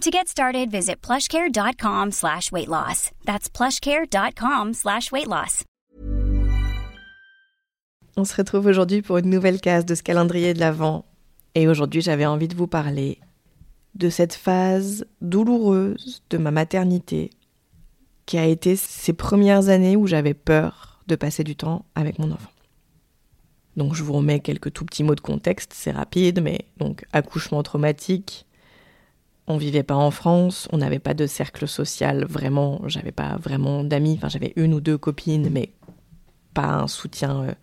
To get started, visit plushcare.com slash weight loss. That's plushcare.com slash weight loss. On se retrouve aujourd'hui pour une nouvelle case de ce calendrier de l'Avent. Et aujourd'hui, j'avais envie de vous parler de cette phase douloureuse de ma maternité qui a été ces premières années où j'avais peur de passer du temps avec mon enfant. Donc je vous remets quelques tout petits mots de contexte, c'est rapide, mais donc accouchement traumatique, on vivait pas en France, on n'avait pas de cercle social vraiment, j'avais pas vraiment d'amis, j'avais une ou deux copines, mais pas un soutien euh,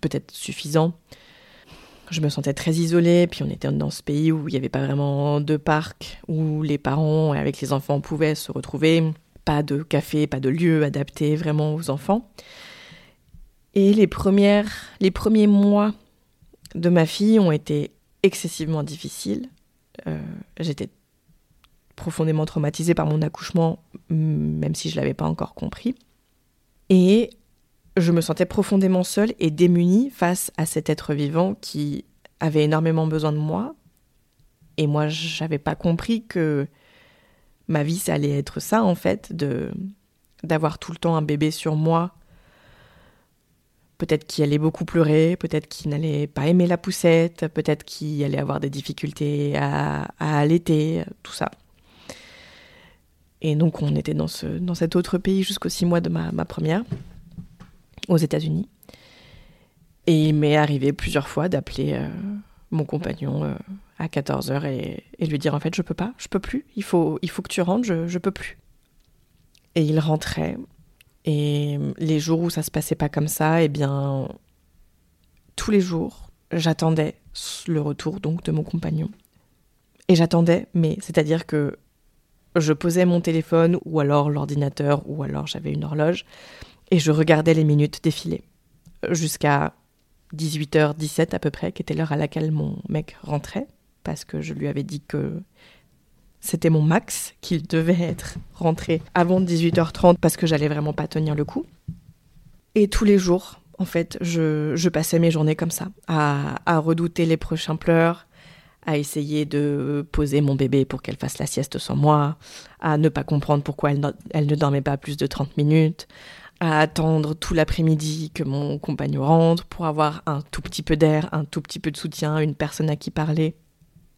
peut-être suffisant. Je me sentais très isolée, puis on était dans ce pays où il n'y avait pas vraiment de parc, où les parents avec les enfants pouvaient se retrouver, pas de café, pas de lieu adapté vraiment aux enfants. Et les, premières, les premiers mois de ma fille ont été excessivement difficiles. Euh, j'étais profondément traumatisée par mon accouchement, même si je ne l'avais pas encore compris. Et je me sentais profondément seule et démunie face à cet être vivant qui avait énormément besoin de moi. Et moi, j'avais pas compris que ma vie, ça allait être ça, en fait, de d'avoir tout le temps un bébé sur moi. Peut-être qu'il allait beaucoup pleurer, peut-être qu'il n'allait pas aimer la poussette, peut-être qu'il allait avoir des difficultés à, allaiter, tout ça. Et donc, on était dans, ce, dans cet autre pays jusqu'aux six mois de ma, ma première aux États-Unis. Et il m'est arrivé plusieurs fois d'appeler euh, mon compagnon euh, à 14h et, et, lui dire en fait je peux pas, je peux plus, il faut, il faut que tu rentres, je, je peux plus. Et il rentrait. Et les jours où ça se passait pas comme ça, eh bien, tous les jours, j'attendais le retour donc de mon compagnon. Et j'attendais, mais c'est-à-dire que je posais mon téléphone ou alors l'ordinateur ou alors j'avais une horloge et je regardais les minutes défiler jusqu'à 18h17 à peu près, qui était l'heure à laquelle mon mec rentrait, parce que je lui avais dit que c'était mon max, qu'il devait être rentré avant 18h30 parce que j'allais vraiment pas tenir le coup. Et tous les jours, en fait, je, passais mes journées comme ça, à, à, redouter les prochains pleurs, à essayer de poser mon bébé pour qu'elle fasse la sieste sans moi, à ne pas comprendre pourquoi elle, elle ne dormait pas plus de 30 minutes, à attendre tout l'après-midi que mon compagnon rentre pour avoir un tout petit peu d'air, un tout petit peu de soutien, une personne à qui parler.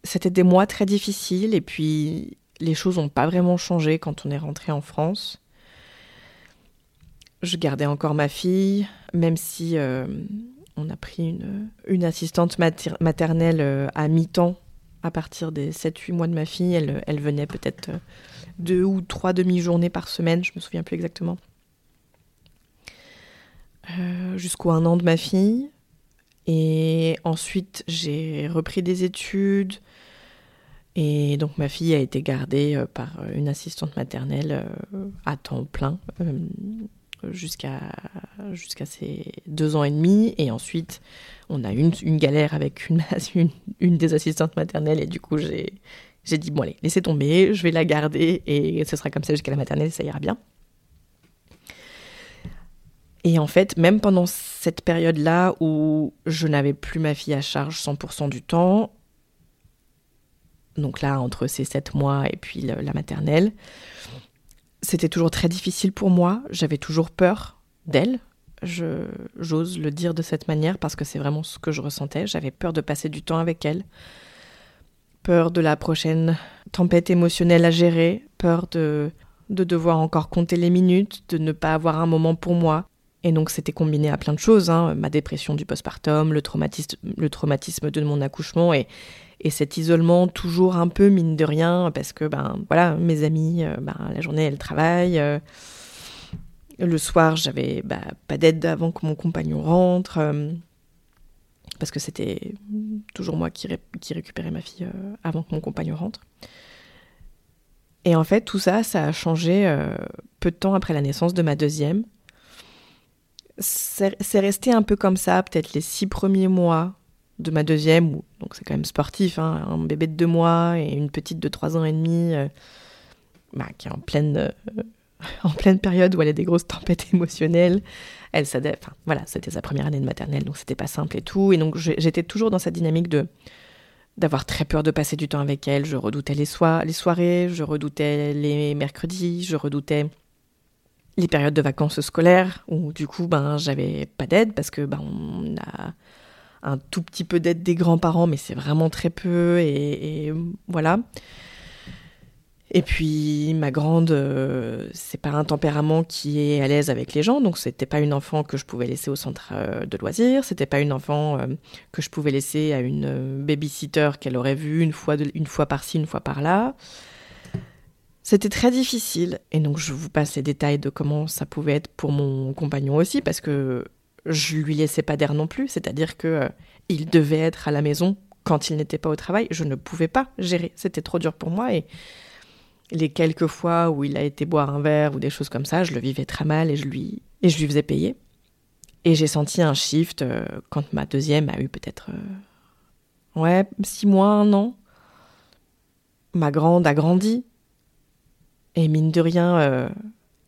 C'était des mois très difficiles et puis les choses n'ont pas vraiment changé quand on est rentré en France. Je gardais encore ma fille, même si euh, on a pris une, assistante maternelle euh, à mi-temps à partir des 7-8 mois de ma fille. Elle, venait peut-être euh, deux ou trois demi-journées par semaine, je me souviens plus exactement. Jusqu'au un an de ma fille. Et ensuite, j'ai repris des études. Et donc, ma fille a été gardée euh, par une assistante maternelle euh, à temps plein jusqu'à ses deux ans et demi. Et ensuite, on a eu une, galère avec une, une, une, des assistantes maternelles. Et du coup, j'ai dit, bon, allez, laissez tomber, je vais la garder. Et ce sera comme ça jusqu'à la maternelle, ça ira bien. Et en fait, même pendant cette période-là où je n'avais plus ma fille à charge 100% du temps, donc là, entre ces sept mois et puis la maternelle, c'était toujours très difficile pour moi. J'avais toujours peur d'elle. J'ose le dire de cette manière parce que c'est vraiment ce que je ressentais. J'avais peur de passer du temps avec elle. Peur de la prochaine tempête émotionnelle à gérer. Peur de, de devoir encore compter les minutes, de ne pas avoir un moment pour moi. Et donc c'était combiné à plein de choses, hein. ma dépression du postpartum, le traumatisme, le traumatisme de mon accouchement et, et cet isolement toujours un peu mine de rien parce que ben voilà mes amis euh, ben, la journée elles travaillent euh, le soir j'avais bah, pas d'aide avant que mon compagnon rentre euh, parce que c'était toujours moi qui, récupérais ma fille avant que mon compagnon rentre. Et en fait tout ça ça a changé peu de temps après la naissance de ma deuxième c'est resté un peu comme ça peut-être les six premiers mois de ma deuxième, donc c'est quand même sportif, hein, un bébé de deux mois et une petite de trois ans et demi, euh, bah, qui est en pleine, euh, en pleine période où elle a des grosses tempêtes émotionnelles. Elle enfin, voilà, c'était sa première année de maternelle, donc c'était pas simple et tout. Et donc j'étais toujours dans cette dynamique de d'avoir très peur de passer du temps avec elle. Je redoutais les, les soirées, je redoutais les mercredis, je redoutais les périodes de vacances scolaires où du coup ben j'avais pas d'aide parce que ben on a un tout petit peu d'aide des grands-parents, mais c'est vraiment très peu, et, voilà. Et puis ma grande, euh, c'est pas un tempérament qui est à l'aise avec les gens, donc c'était pas une enfant que je pouvais laisser au centre euh, de loisirs, c'était pas une enfant euh, que je pouvais laisser à une babysitter qu'elle aurait vue une fois, une fois par-ci, une fois par-là. C'était très difficile, et donc je vous passe les détails de comment ça pouvait être pour mon compagnon aussi, parce que je lui laissais pas d'air non plus, c'est-à-dire que euh, il devait être à la maison quand il n'était pas au travail, je ne pouvais pas gérer, c'était trop dur pour moi et les quelques fois où il a été boire un verre ou des choses comme ça, je le vivais très mal et je lui et je lui faisais payer. Et j'ai senti un shift euh, quand ma deuxième a eu peut-être euh, ouais, six mois, un an. Ma grande a grandi. Et mine de rien,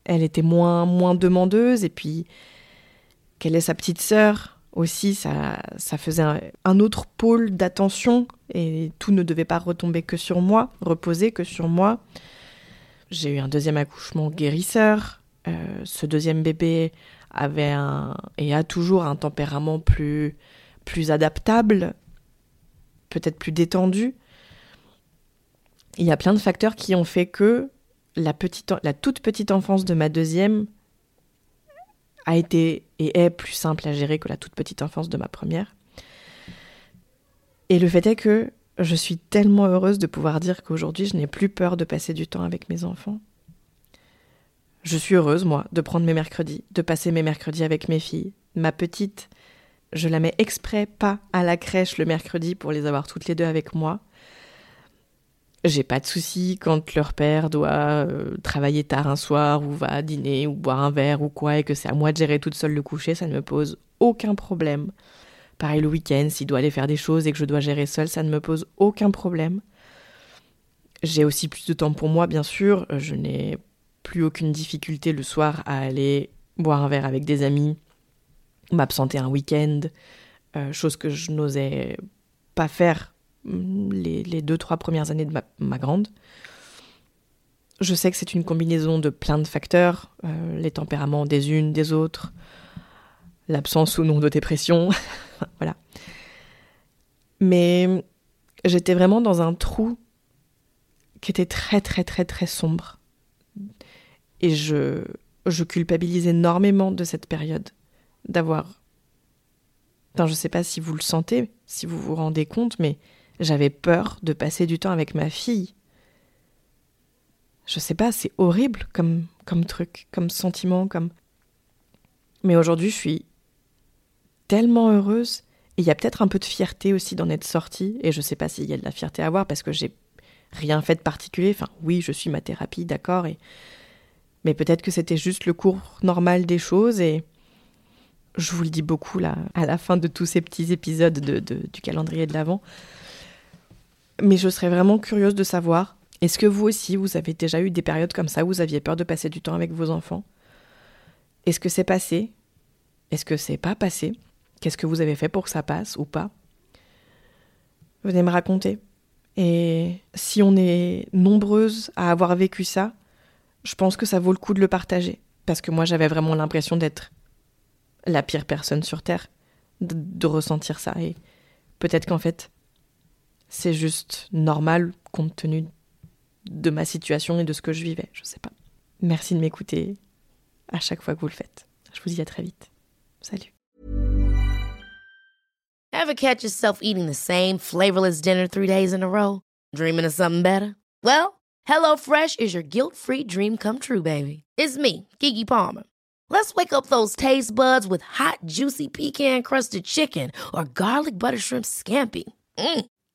elle était moins, moins demandeuse. Et puis, qu'elle est sa petite sœur aussi, ça, ça faisait un, autre pôle d'attention et tout ne devait pas retomber que sur moi, reposer que sur moi. J'ai eu un deuxième accouchement guérisseur. Euh, ce deuxième bébé avait un et a toujours un tempérament plus plus adaptable, peut-être plus détendu. Il y a plein de facteurs qui ont fait que la toute petite enfance de ma deuxième a été et est plus simple à gérer que la toute petite enfance de ma première. Et le fait est que je suis tellement heureuse de pouvoir dire qu'aujourd'hui, je n'ai plus peur de passer du temps avec mes enfants. Je suis heureuse, moi, de prendre mes mercredis, de passer mes mercredis avec mes filles. Ma petite, je la mets exprès pas à la crèche le mercredi pour les avoir toutes les deux avec moi. J'ai pas de soucis quand leur père doit euh, travailler tard un soir ou va dîner ou boire un verre ou quoi et que c'est à moi de gérer toute seule le coucher, ça ne me pose aucun problème. Pareil le week-end, s'il doit aller faire des choses et que je dois gérer seule, ça ne me pose aucun problème. J'ai aussi plus de temps pour moi, bien sûr. Je n'ai plus aucune difficulté le soir à aller boire un verre avec des amis, m'absenter un week-end, euh, chose que je n'osais pas faire les, deux, trois premières années de ma, grande. Je sais que c'est une combinaison de plein de facteurs, euh, les tempéraments des unes, des autres, l'absence ou non de dépression, voilà. Mais j'étais vraiment dans un trou qui était très très très très sombre. Et je, je culpabilise énormément de cette période, d'avoir... Enfin, je ne sais pas si vous le sentez, si vous vous rendez compte, mais j'avais peur de passer du temps avec ma fille. Je sais pas, c'est horrible comme, comme truc, comme sentiment, comme. Mais aujourd'hui, je suis tellement heureuse. Et il y a peut-être un peu de fierté aussi d'en être sortie. Et je sais pas s'il y a de la fierté à avoir parce que j'ai rien fait de particulier. Enfin, oui, je suis ma thérapie, d'accord. Et... Mais peut-être que c'était juste le cours normal des choses. Et je vous le dis beaucoup là, à la fin de tous ces petits épisodes de, du calendrier de l'Avent. Mais je serais vraiment curieuse de savoir, est-ce que vous aussi, vous avez déjà eu des périodes comme ça où vous aviez peur de passer du temps avec vos enfants? Est-ce que c'est passé? Est-ce que c'est pas passé? Qu'est-ce que vous avez fait pour que ça passe ou pas? Venez me raconter. Et si on est nombreuses à avoir vécu ça, je pense que ça vaut le coup de le partager. Parce que moi, j'avais vraiment l'impression d'être la pire personne sur Terre, de, de ressentir ça. Et peut-être qu'en fait, c'est juste normal compte tenu de ma situation et de ce que je vivais. Je sais pas. Merci de m'écouter à chaque fois que vous le faites. Je vous dis à très vite. Salut. Ever catch yourself eating the same flavorless dinner three days in a row? Dreaming of something better? Well, HelloFresh is your guilt-free dream come true, baby. It's me, Kiki Palmer. Let's wake up those taste buds with hot, juicy pecan-crusted chicken or garlic butter shrimp scampi. Mm.